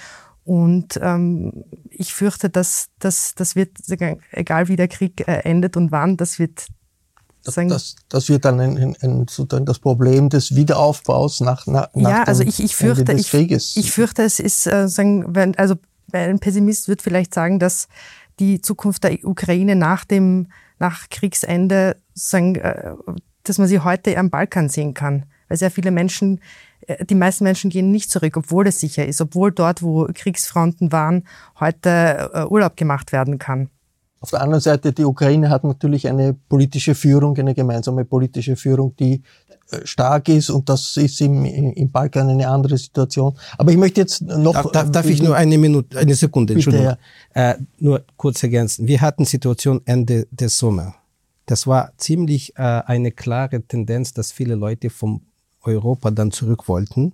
Und ähm, ich fürchte, dass dass das wird, egal wie der Krieg äh, endet und wann, das wird sagen, das, das wird dann ein, ein, ein, das Problem des Wiederaufbaus nach, nach, nach ja, also ich, ich fürchte, ich, ich, fürchte, es ist äh, sagen, wenn, also ein Pessimist wird vielleicht sagen, dass die Zukunft der Ukraine nach dem nach Kriegsende, äh, dass man sie heute am Balkan sehen kann, weil sehr viele Menschen, äh, die meisten Menschen gehen nicht zurück, obwohl es sicher ist, obwohl dort, wo Kriegsfronten waren, heute äh, Urlaub gemacht werden kann. Auf der anderen Seite, die Ukraine hat natürlich eine politische Führung, eine gemeinsame politische Führung, die stark ist und das ist im, im Balkan eine andere Situation. Aber ich möchte jetzt noch... Darf, darf, darf ich nur eine Minute, eine Sekunde, Entschuldigung. Äh, nur kurz ergänzen. Wir hatten Situation Ende des Sommers. Das war ziemlich äh, eine klare Tendenz, dass viele Leute vom Europa dann zurück wollten,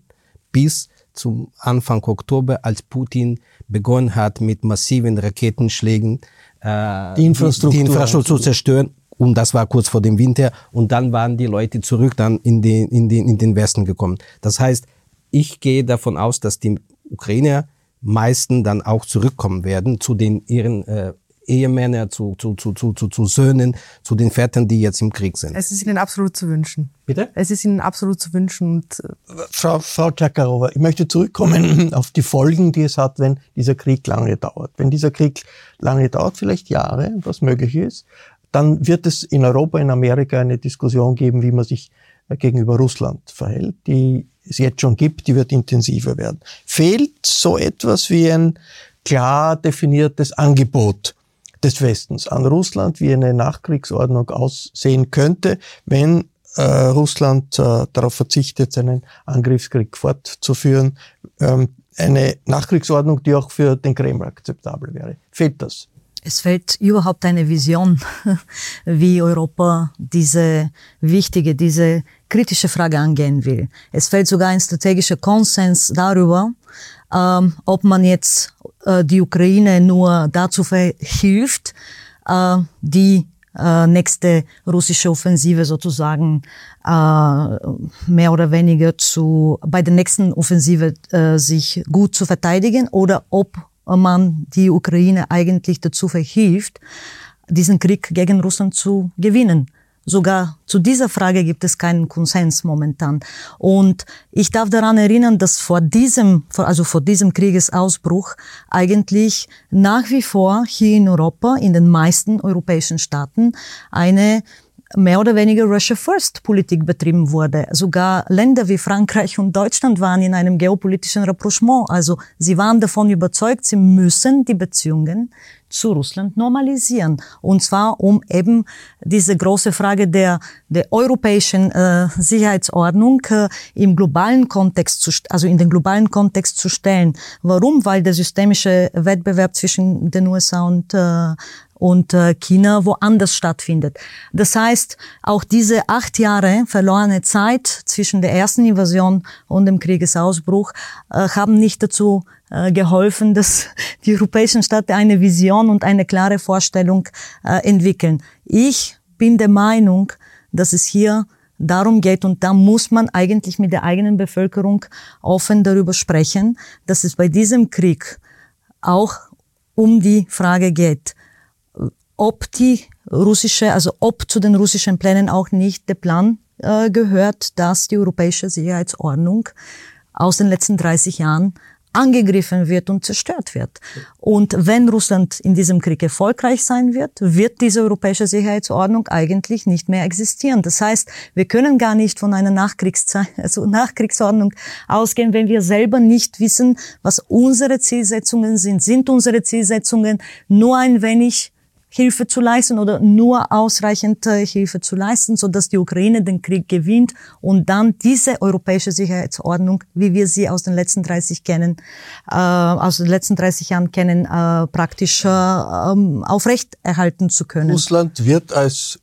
bis zum Anfang Oktober, als Putin begonnen hat mit massiven Raketenschlägen äh, die Infrastruktur, die, Infrastruktur zu zerstören. Und das war kurz vor dem Winter. Und dann waren die Leute zurück dann in den, in den, in den Westen gekommen. Das heißt, ich gehe davon aus, dass die Ukrainer meisten dann auch zurückkommen werden zu den ihren äh, Ehemänner, zu, zu, zu, zu, zu, zu Söhnen, zu den Vätern, die jetzt im Krieg sind. Es ist Ihnen absolut zu wünschen. Bitte? Es ist Ihnen absolut zu wünschen. Und äh, Frau, Frau Tschakarowa, ich möchte zurückkommen auf die Folgen, die es hat, wenn dieser Krieg lange dauert. Wenn dieser Krieg lange dauert, vielleicht Jahre, was möglich ist, dann wird es in Europa, in Amerika eine Diskussion geben, wie man sich äh, gegenüber Russland verhält, die es jetzt schon gibt, die wird intensiver werden. Fehlt so etwas wie ein klar definiertes Angebot des Westens an Russland, wie eine Nachkriegsordnung aussehen könnte, wenn äh, Russland äh, darauf verzichtet, seinen Angriffskrieg fortzuführen. Ähm, eine Nachkriegsordnung, die auch für den Kreml akzeptabel wäre. Fehlt das? Es fehlt überhaupt eine Vision, wie Europa diese wichtige, diese kritische Frage angehen will. Es fehlt sogar ein strategischer Konsens darüber, ähm, ob man jetzt äh, die Ukraine nur dazu hilft, äh, die äh, nächste russische Offensive sozusagen mehr oder weniger zu bei der nächsten Offensive sich gut zu verteidigen oder ob man die Ukraine eigentlich dazu verhilft, diesen Krieg gegen Russland zu gewinnen. Sogar zu dieser Frage gibt es keinen Konsens momentan. Und ich darf daran erinnern, dass vor diesem, also vor diesem Kriegesausbruch eigentlich nach wie vor hier in Europa, in den meisten europäischen Staaten, eine mehr oder weniger Russia First Politik betrieben wurde. Sogar Länder wie Frankreich und Deutschland waren in einem geopolitischen Rapprochement. Also sie waren davon überzeugt, sie müssen die Beziehungen zu Russland normalisieren. Und zwar um eben diese große Frage der, der europäischen äh, Sicherheitsordnung äh, im globalen Kontext zu, also in den globalen Kontext zu stellen. Warum? Weil der systemische Wettbewerb zwischen den USA und äh, und äh, China woanders stattfindet. Das heißt, auch diese acht Jahre verlorene Zeit zwischen der ersten Invasion und dem Kriegesausbruch äh, haben nicht dazu äh, geholfen, dass die europäischen Staaten eine Vision und eine klare Vorstellung entwickeln. Ich bin der Meinung, dass es hier darum geht. Und da muss man eigentlich mit der eigenen Bevölkerung offen darüber sprechen, dass es bei diesem Krieg auch um die Frage geht, ob die russische, also ob zu den russischen Plänen auch nicht der Plan äh, gehört, dass die europäische Sicherheitsordnung aus den letzten 30 Jahren angegriffen wird und zerstört wird. Und wenn Russland in diesem Krieg erfolgreich sein wird, wird diese europäische Sicherheitsordnung eigentlich nicht mehr existieren. Das heißt, wir können gar nicht von einer Nachkriegszeit, also Nachkriegsordnung ausgehen, wenn wir selber nicht wissen, was unsere Zielsetzungen sind. Sind unsere Zielsetzungen nur ein wenig Hilfe zu leisten oder nur ausreichend äh, Hilfe zu leisten, so dass die Ukraine den Krieg gewinnt und dann diese europäische Sicherheitsordnung, wie wir sie aus den letzten 30 kennen, äh, aus den letzten 30 Jahren kennen, äh, praktisch äh, ähm, aufrechterhalten zu können. Russland wird als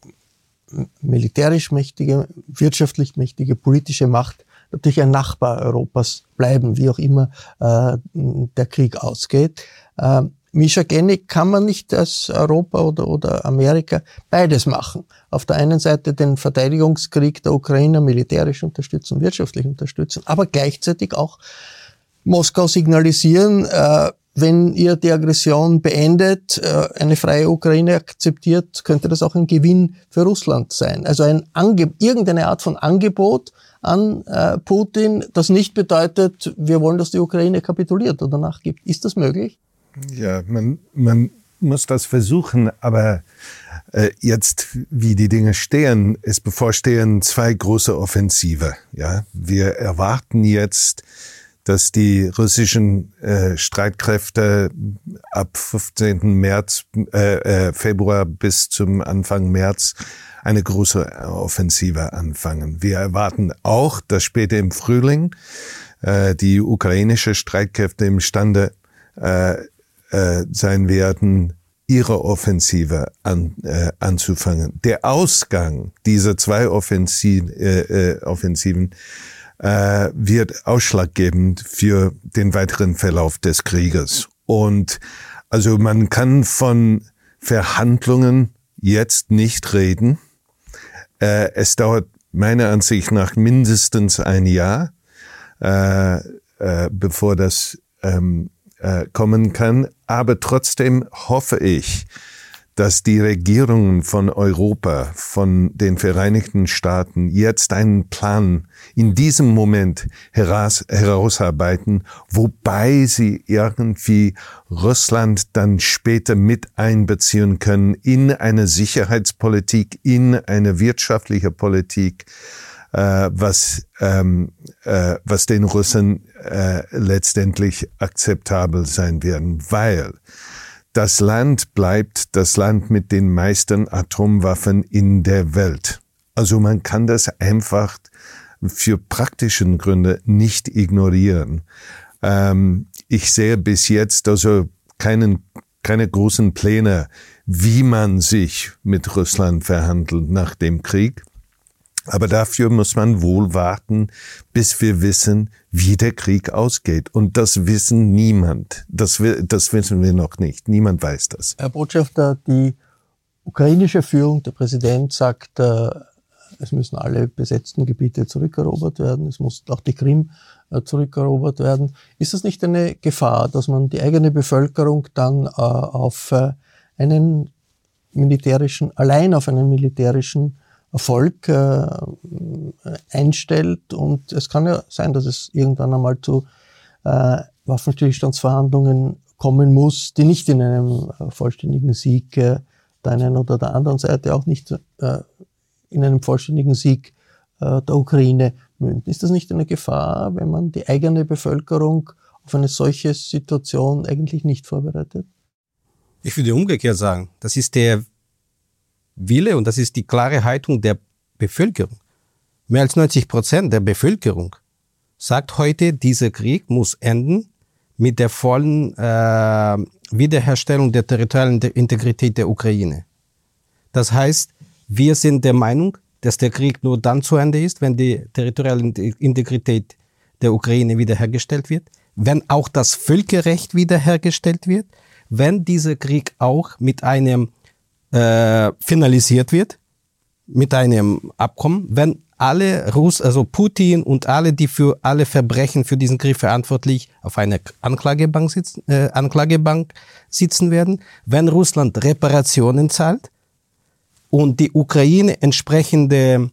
militärisch mächtige, wirtschaftlich mächtige politische Macht natürlich ein Nachbar Europas bleiben, wie auch immer äh, der Krieg ausgeht. Ähm, Mischa Gennig kann man nicht als Europa oder, oder Amerika beides machen. Auf der einen Seite den Verteidigungskrieg der Ukrainer militärisch unterstützen, wirtschaftlich unterstützen, aber gleichzeitig auch Moskau signalisieren, äh, wenn ihr die Aggression beendet, äh, eine freie Ukraine akzeptiert, könnte das auch ein Gewinn für Russland sein. Also ein Ange irgendeine Art von Angebot an äh, Putin, das nicht bedeutet, wir wollen, dass die Ukraine kapituliert oder nachgibt. Ist das möglich? Ja, man, man muss das versuchen, aber äh, jetzt, wie die Dinge stehen, es bevorstehen zwei große Offensive. Ja, wir erwarten jetzt, dass die russischen äh, Streitkräfte ab 15. März, äh, äh, Februar bis zum Anfang März eine große Offensive anfangen. Wir erwarten auch, dass später im Frühling äh, die ukrainische Streitkräfte imstande äh, äh, sein werden, ihre Offensive an, äh, anzufangen. Der Ausgang dieser zwei Offensiv, äh, äh, Offensiven äh, wird ausschlaggebend für den weiteren Verlauf des Krieges. Und also man kann von Verhandlungen jetzt nicht reden. Äh, es dauert meiner Ansicht nach mindestens ein Jahr, äh, äh, bevor das ähm, äh, kommen kann. Aber trotzdem hoffe ich, dass die Regierungen von Europa, von den Vereinigten Staaten jetzt einen Plan in diesem Moment heraus, herausarbeiten, wobei sie irgendwie Russland dann später mit einbeziehen können in eine Sicherheitspolitik, in eine wirtschaftliche Politik, äh, was, ähm, äh, was den Russen äh, letztendlich akzeptabel sein werden, weil das Land bleibt das Land mit den meisten Atomwaffen in der Welt. Also man kann das einfach für praktischen Gründe nicht ignorieren. Ähm, ich sehe bis jetzt also keinen, keine großen Pläne, wie man sich mit Russland verhandelt nach dem Krieg. Aber dafür muss man wohl warten, bis wir wissen, wie der Krieg ausgeht. Und das wissen niemand. Das, das wissen wir noch nicht. Niemand weiß das. Herr Botschafter, die ukrainische Führung, der Präsident sagt, äh, es müssen alle besetzten Gebiete zurückerobert werden. Es muss auch die Krim äh, zurückerobert werden. Ist das nicht eine Gefahr, dass man die eigene Bevölkerung dann äh, auf einen militärischen, allein auf einen militärischen Erfolg äh, einstellt. Und es kann ja sein, dass es irgendwann einmal zu äh, Waffenstillstandsverhandlungen kommen muss, die nicht in einem äh, vollständigen Sieg äh, der einen oder der anderen Seite, auch nicht äh, in einem vollständigen Sieg äh, der Ukraine münden. Ist das nicht eine Gefahr, wenn man die eigene Bevölkerung auf eine solche Situation eigentlich nicht vorbereitet? Ich würde umgekehrt sagen, das ist der Wille und das ist die klare Haltung der Bevölkerung. Mehr als 90 Prozent der Bevölkerung sagt heute, dieser Krieg muss enden mit der vollen äh, Wiederherstellung der territorialen Integrität der Ukraine. Das heißt, wir sind der Meinung, dass der Krieg nur dann zu Ende ist, wenn die territoriale Integrität der Ukraine wiederhergestellt wird, wenn auch das Völkerrecht wiederhergestellt wird, wenn dieser Krieg auch mit einem äh, finalisiert wird mit einem Abkommen, wenn alle Russ, also Putin und alle, die für alle Verbrechen für diesen Krieg verantwortlich auf einer Anklagebank sitzen, äh, Anklagebank sitzen werden, wenn Russland Reparationen zahlt und die Ukraine entsprechende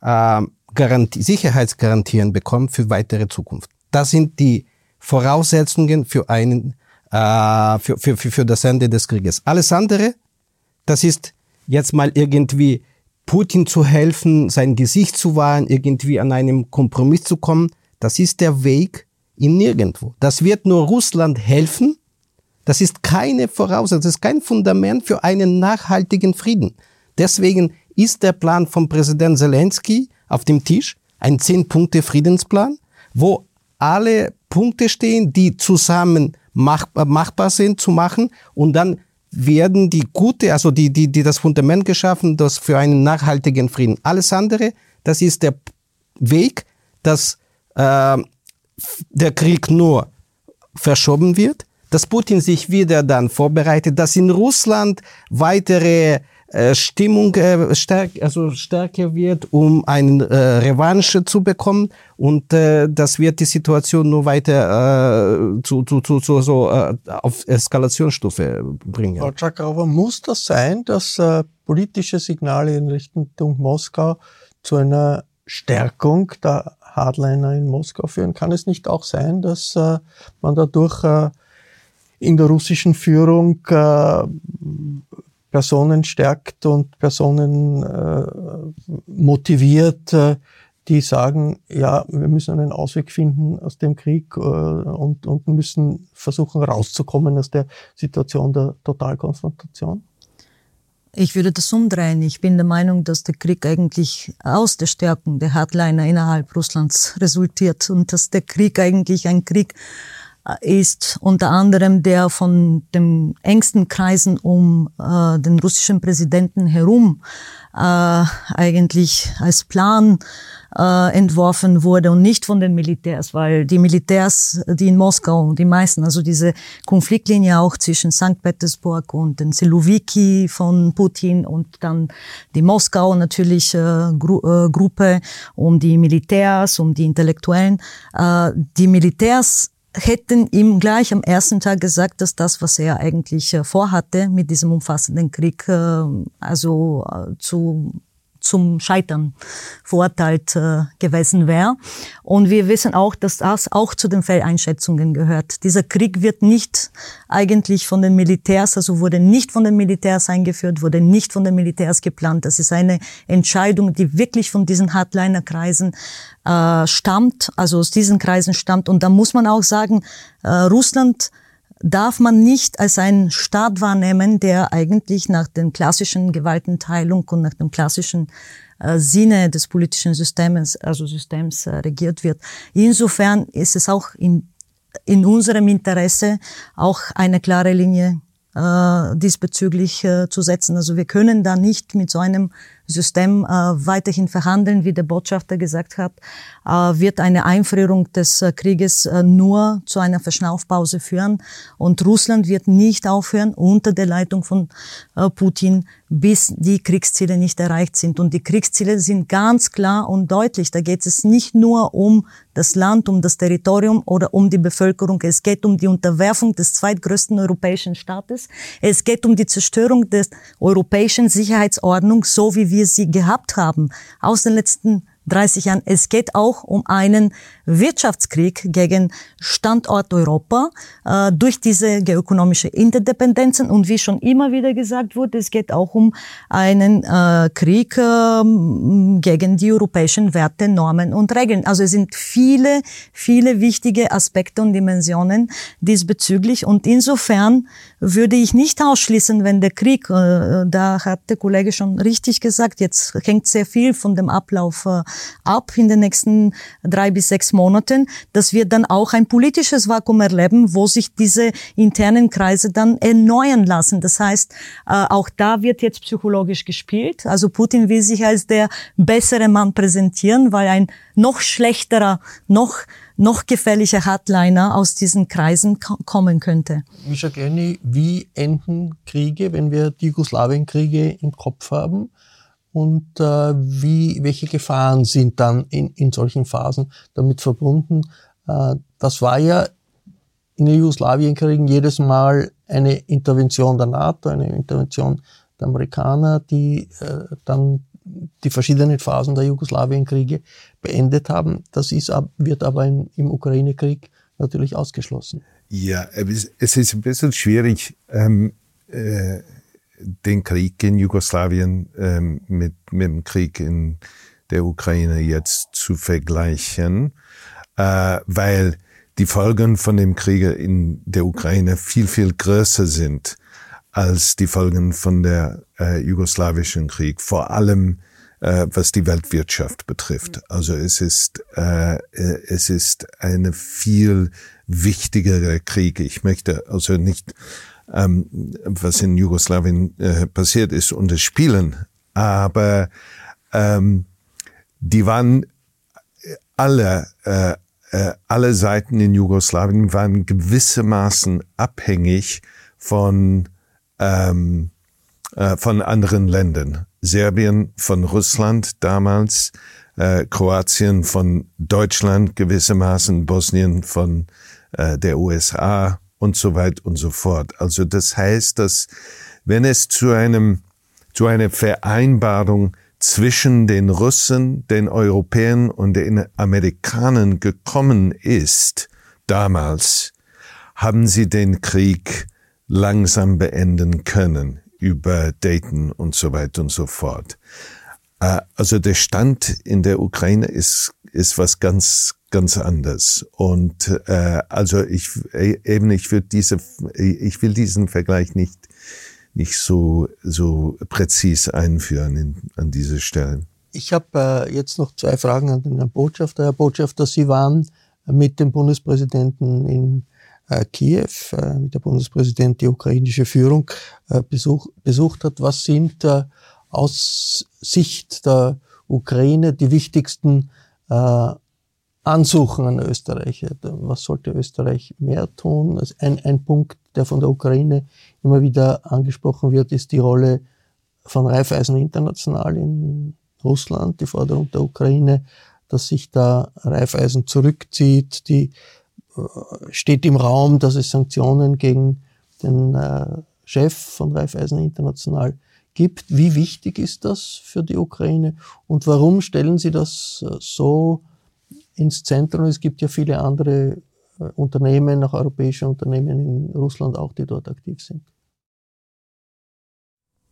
äh, Garantie, Sicherheitsgarantien bekommt für weitere Zukunft. Das sind die Voraussetzungen für einen äh, für, für, für, für das Ende des Krieges. Alles andere, das ist jetzt mal irgendwie Putin zu helfen, sein Gesicht zu wahren, irgendwie an einem Kompromiss zu kommen, das ist der Weg in nirgendwo. Das wird nur Russland helfen. Das ist keine Voraussetzung, das ist kein Fundament für einen nachhaltigen Frieden. Deswegen ist der Plan von Präsident Zelensky auf dem Tisch, ein Zehn-Punkte-Friedensplan, wo alle Punkte stehen, die zusammen machbar sind zu machen und dann werden die gute, also die, die, die das Fundament geschaffen, das für einen nachhaltigen Frieden. Alles andere, das ist der Weg, dass äh, der Krieg nur verschoben wird, dass Putin sich wieder dann vorbereitet, dass in Russland weitere äh, Stimmung äh, stärk, also stärker wird, um eine äh, Revanche zu bekommen. Und äh, das wird die Situation nur weiter äh, zu, zu, zu, zu so äh, auf Eskalationsstufe bringen. Frau Czakauer, muss das sein, dass äh, politische Signale in Richtung Moskau zu einer Stärkung der Hardliner in Moskau führen? Kann es nicht auch sein, dass äh, man dadurch äh, in der russischen Führung äh, Personen stärkt und Personen äh, motiviert, äh, die sagen, ja, wir müssen einen Ausweg finden aus dem Krieg äh, und, und müssen versuchen rauszukommen aus der Situation der Totalkonfrontation? Ich würde das umdrehen. Ich bin der Meinung, dass der Krieg eigentlich aus der Stärkung der Hardliner innerhalb Russlands resultiert und dass der Krieg eigentlich ein Krieg ist unter anderem der von den engsten Kreisen um äh, den russischen Präsidenten herum äh, eigentlich als Plan äh, entworfen wurde und nicht von den Militärs, weil die Militärs, die in Moskau, die meisten, also diese Konfliktlinie auch zwischen St. Petersburg und den Siloviki von Putin und dann die Moskau natürlich äh, Gru äh, Gruppe um die Militärs, um die Intellektuellen. Äh, die Militärs hätten ihm gleich am ersten Tag gesagt, dass das, was er eigentlich äh, vorhatte mit diesem umfassenden Krieg, äh, also äh, zu zum Scheitern verurteilt äh, gewesen wäre. Und wir wissen auch, dass das auch zu den Fehleinschätzungen gehört. Dieser Krieg wird nicht eigentlich von den Militärs, also wurde nicht von den Militärs eingeführt, wurde nicht von den Militärs geplant. Das ist eine Entscheidung, die wirklich von diesen Hardliner-Kreisen äh, stammt, also aus diesen Kreisen stammt. Und da muss man auch sagen, äh, Russland darf man nicht als einen Staat wahrnehmen, der eigentlich nach den klassischen Gewaltenteilung und nach dem klassischen äh, Sinne des politischen Systems, also Systems äh, regiert wird. Insofern ist es auch in, in unserem Interesse, auch eine klare Linie äh, diesbezüglich äh, zu setzen. Also wir können da nicht mit so einem System äh, weiterhin verhandeln, wie der Botschafter gesagt hat, äh, wird eine Einfrierung des äh, Krieges äh, nur zu einer Verschnaufpause führen. Und Russland wird nicht aufhören unter der Leitung von Putin, bis die Kriegsziele nicht erreicht sind. Und die Kriegsziele sind ganz klar und deutlich. Da geht es nicht nur um das Land, um das Territorium oder um die Bevölkerung. Es geht um die Unterwerfung des zweitgrößten europäischen Staates. Es geht um die Zerstörung der europäischen Sicherheitsordnung, so wie wir sie gehabt haben aus den letzten 30 Jahren. Es geht auch um einen Wirtschaftskrieg gegen Standort Europa äh, durch diese geökonomische Interdependenzen. Und wie schon immer wieder gesagt wurde, es geht auch um einen äh, Krieg äh, gegen die europäischen Werte, Normen und Regeln. Also es sind viele, viele wichtige Aspekte und Dimensionen diesbezüglich. Und insofern würde ich nicht ausschließen, wenn der Krieg, äh, da hat der Kollege schon richtig gesagt, jetzt hängt sehr viel von dem Ablauf äh, ab in den nächsten drei bis sechs Monaten, dass wir dann auch ein politisches Vakuum erleben, wo sich diese internen Kreise dann erneuern lassen. Das heißt, äh, auch da wird jetzt psychologisch gespielt. Also Putin will sich als der bessere Mann präsentieren, weil ein noch schlechterer, noch noch gefährlicher Hardliner aus diesen Kreisen kommen könnte. Mischa Glenny, wie enden Kriege, wenn wir die Jugoslawienkriege im Kopf haben? und äh, wie, welche Gefahren sind dann in, in solchen Phasen damit verbunden. Äh, das war ja in den Jugoslawienkriegen jedes Mal eine Intervention der NATO, eine Intervention der Amerikaner, die äh, dann die verschiedenen Phasen der Jugoslawienkriege beendet haben. Das ist, wird aber im, im Ukraine-Krieg natürlich ausgeschlossen. Ja, es ist ein bisschen schwierig, ähm, äh, den Krieg in Jugoslawien ähm, mit, mit dem Krieg in der Ukraine jetzt zu vergleichen, äh, weil die Folgen von dem Krieg in der Ukraine viel, viel größer sind als die Folgen von der äh, jugoslawischen Krieg, vor allem äh, was die Weltwirtschaft betrifft. Also es ist, äh, äh es ist eine viel wichtigere Krieg. Ich möchte also nicht, ähm, was in Jugoslawien äh, passiert ist, unterspielen, aber ähm, die waren alle äh, äh, alle Seiten in Jugoslawien waren gewissermaßen abhängig von, ähm, äh, von anderen Ländern. Serbien von Russland damals, äh, Kroatien von Deutschland gewissermaßen, Bosnien von äh, der USA und so weit und so fort. Also das heißt, dass wenn es zu einem zu einer Vereinbarung zwischen den Russen, den Europäern und den Amerikanern gekommen ist, damals, haben sie den Krieg langsam beenden können über Dayton und so weiter und so fort. Äh, also der Stand in der Ukraine ist, ist was ganz, ganz anders. Und äh, also ich eben, ich würde diese, ich will diesen Vergleich nicht nicht so, so präzis einführen in, an diese Stelle. Ich habe äh, jetzt noch zwei Fragen an den Herrn Botschafter. Herr Botschafter, Sie waren mit dem Bundespräsidenten in äh, Kiew, äh, mit der Bundespräsident die ukrainische Führung äh, besuch, besucht hat. Was sind äh, aus Sicht der Ukraine die wichtigsten äh, Ansuchen an Österreich. Was sollte Österreich mehr tun? Also ein, ein Punkt, der von der Ukraine immer wieder angesprochen wird, ist die Rolle von Raiffeisen International in Russland, die Forderung der Ukraine, dass sich da Raiffeisen zurückzieht, die äh, steht im Raum, dass es Sanktionen gegen den äh, Chef von Raiffeisen International gibt. Wie wichtig ist das für die Ukraine und warum stellen Sie das äh, so ins Zentrum. Es gibt ja viele andere äh, Unternehmen, auch europäische Unternehmen in Russland auch, die dort aktiv sind.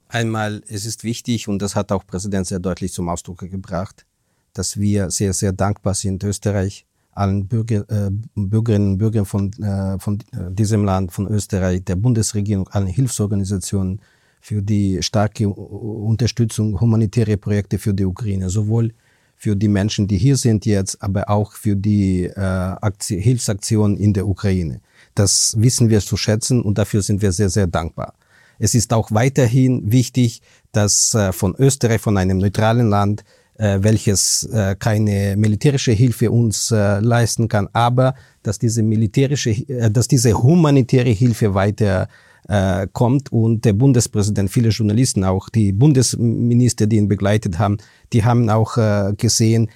Einmal, es ist wichtig, und das hat auch Präsident sehr deutlich zum Ausdruck gebracht, dass wir sehr, sehr dankbar sind, Österreich, allen Bürger, äh, Bürgerinnen und Bürgern von, äh, von äh, diesem Land, von Österreich, der Bundesregierung, allen Hilfsorganisationen für die starke Unterstützung humanitäre Projekte für die Ukraine, sowohl für die Menschen, die hier sind jetzt, aber auch für die äh, Aktion, Hilfsaktionen in der Ukraine. Das wissen wir zu schätzen und dafür sind wir sehr, sehr dankbar. Es ist auch weiterhin wichtig, dass äh, von Österreich, von einem neutralen Land, äh, welches äh, keine militärische Hilfe uns äh, leisten kann, aber dass diese militärische, äh, dass diese humanitäre Hilfe weiter äh, kommt und der Bundespräsident, viele Journalisten, auch die Bundesminister, die ihn begleitet haben, die haben auch äh, gesehen,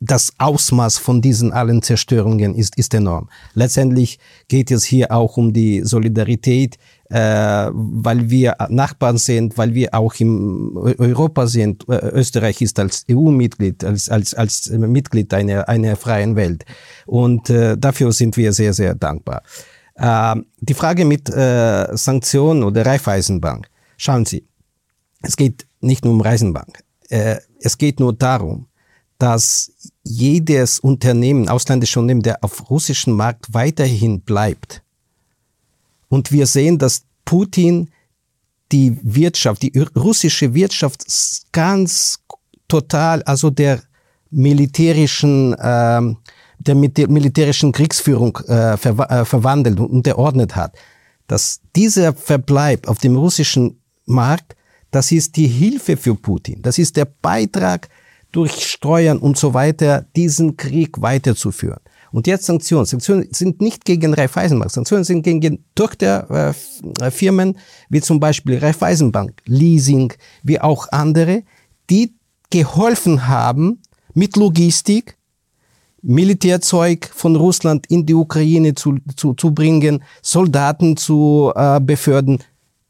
das Ausmaß von diesen allen Zerstörungen ist, ist enorm. Letztendlich geht es hier auch um die Solidarität, äh, weil wir Nachbarn sind, weil wir auch im Europa sind. Äh, Österreich ist als EU-Mitglied, als, als, als Mitglied einer, einer freien Welt. Und äh, dafür sind wir sehr, sehr dankbar. Äh, die Frage mit äh, Sanktionen oder Raiffeisenbank. Schauen Sie, es geht nicht nur um Reisenbank. Äh, es geht nur darum, dass jedes Unternehmen, ausländische Unternehmen, der auf russischen Markt weiterhin bleibt. Und wir sehen, dass Putin die Wirtschaft, die russische Wirtschaft ganz total, also der militärischen ähm, der der militärischen Kriegsführung äh, ver äh, verwandelt und unterordnet hat, dass dieser Verbleib auf dem russischen Markt, das ist die Hilfe für Putin. Das ist der Beitrag durch Steuern und so weiter, diesen Krieg weiterzuführen. Und jetzt Sanktionen. Sanktionen sind nicht gegen Raiffeisenbank. Sanktionen sind gegen Tochterfirmen, wie zum Beispiel Raiffeisenbank, Leasing, wie auch andere, die geholfen haben, mit Logistik, Militärzeug von Russland in die Ukraine zu, zu, zu bringen, Soldaten zu äh, befördern.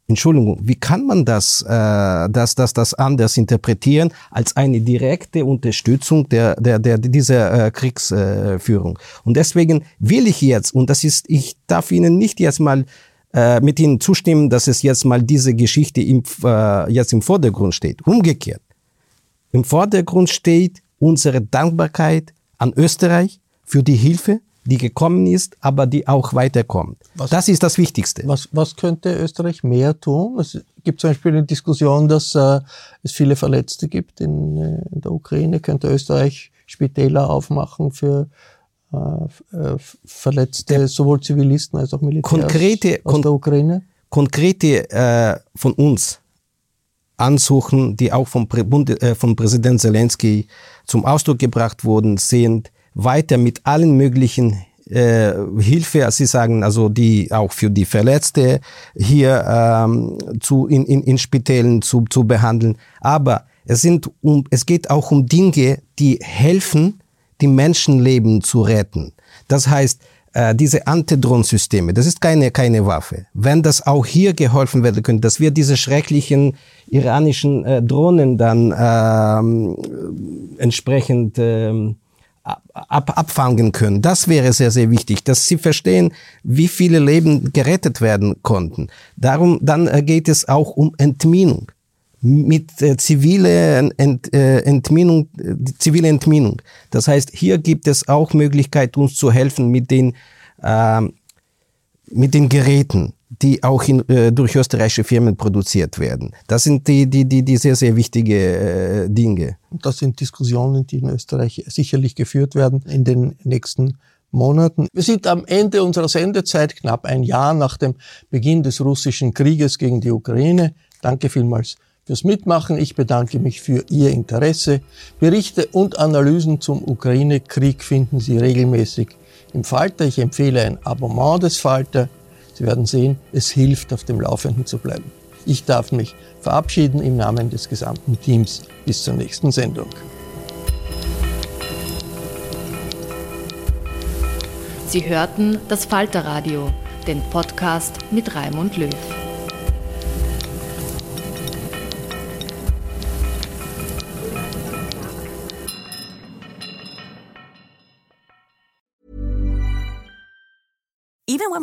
Entschuldigung, wie kann man das, äh, das, das, das anders interpretieren als eine direkte Unterstützung der, der, der, dieser äh, Kriegsführung? Und deswegen will ich jetzt, und das ist, ich darf Ihnen nicht jetzt mal äh, mit Ihnen zustimmen, dass es jetzt mal diese Geschichte im, äh, jetzt im Vordergrund steht. Umgekehrt. Im Vordergrund steht unsere Dankbarkeit an Österreich für die Hilfe, die gekommen ist, aber die auch weiterkommt. Was, das ist das Wichtigste. Was, was könnte Österreich mehr tun? Es gibt zum Beispiel eine Diskussion, dass äh, es viele Verletzte gibt in, äh, in, der Ukraine. Könnte Österreich Spitäler aufmachen für äh, äh Verletzte, sowohl Zivilisten als auch Militärs konkrete, aus der Ukraine? Konkrete äh, von uns Ansuchen, die auch vom, Bund, äh, vom Präsident Zelensky zum Ausdruck gebracht wurden, sind weiter mit allen möglichen äh, Hilfe, Sie sagen, also die auch für die Verletzte hier ähm, zu, in, in, in Spitälen zu, zu behandeln. Aber es, sind um, es geht auch um Dinge, die helfen, die Menschenleben zu retten. Das heißt, äh, diese Antidrohnsysteme, das ist keine, keine Waffe. Wenn das auch hier geholfen werden könnte, dass wir diese schrecklichen iranischen äh, Drohnen dann ähm, entsprechend ähm, ab, abfangen können. Das wäre sehr, sehr wichtig, dass sie verstehen, wie viele Leben gerettet werden konnten. Darum, dann äh, geht es auch um Entminung mit äh, zivile Ent, äh, Entminung, äh, zivile Entminung. Das heißt, hier gibt es auch Möglichkeit, uns zu helfen mit den, äh, mit den Geräten, die auch in, äh, durch österreichische Firmen produziert werden. Das sind die, die, die, die sehr, sehr wichtige äh, Dinge. Das sind Diskussionen, die in Österreich sicherlich geführt werden in den nächsten Monaten. Wir sind am Ende unserer Sendezeit, knapp ein Jahr nach dem Beginn des russischen Krieges gegen die Ukraine. Danke vielmals fürs Mitmachen. Ich bedanke mich für Ihr Interesse. Berichte und Analysen zum Ukraine-Krieg finden Sie regelmäßig im Falter. Ich empfehle ein Abonnement des Falter. Sie werden sehen, es hilft, auf dem Laufenden zu bleiben. Ich darf mich verabschieden im Namen des gesamten Teams. Bis zur nächsten Sendung. Sie hörten das Falterradio, den Podcast mit Raimund Löw.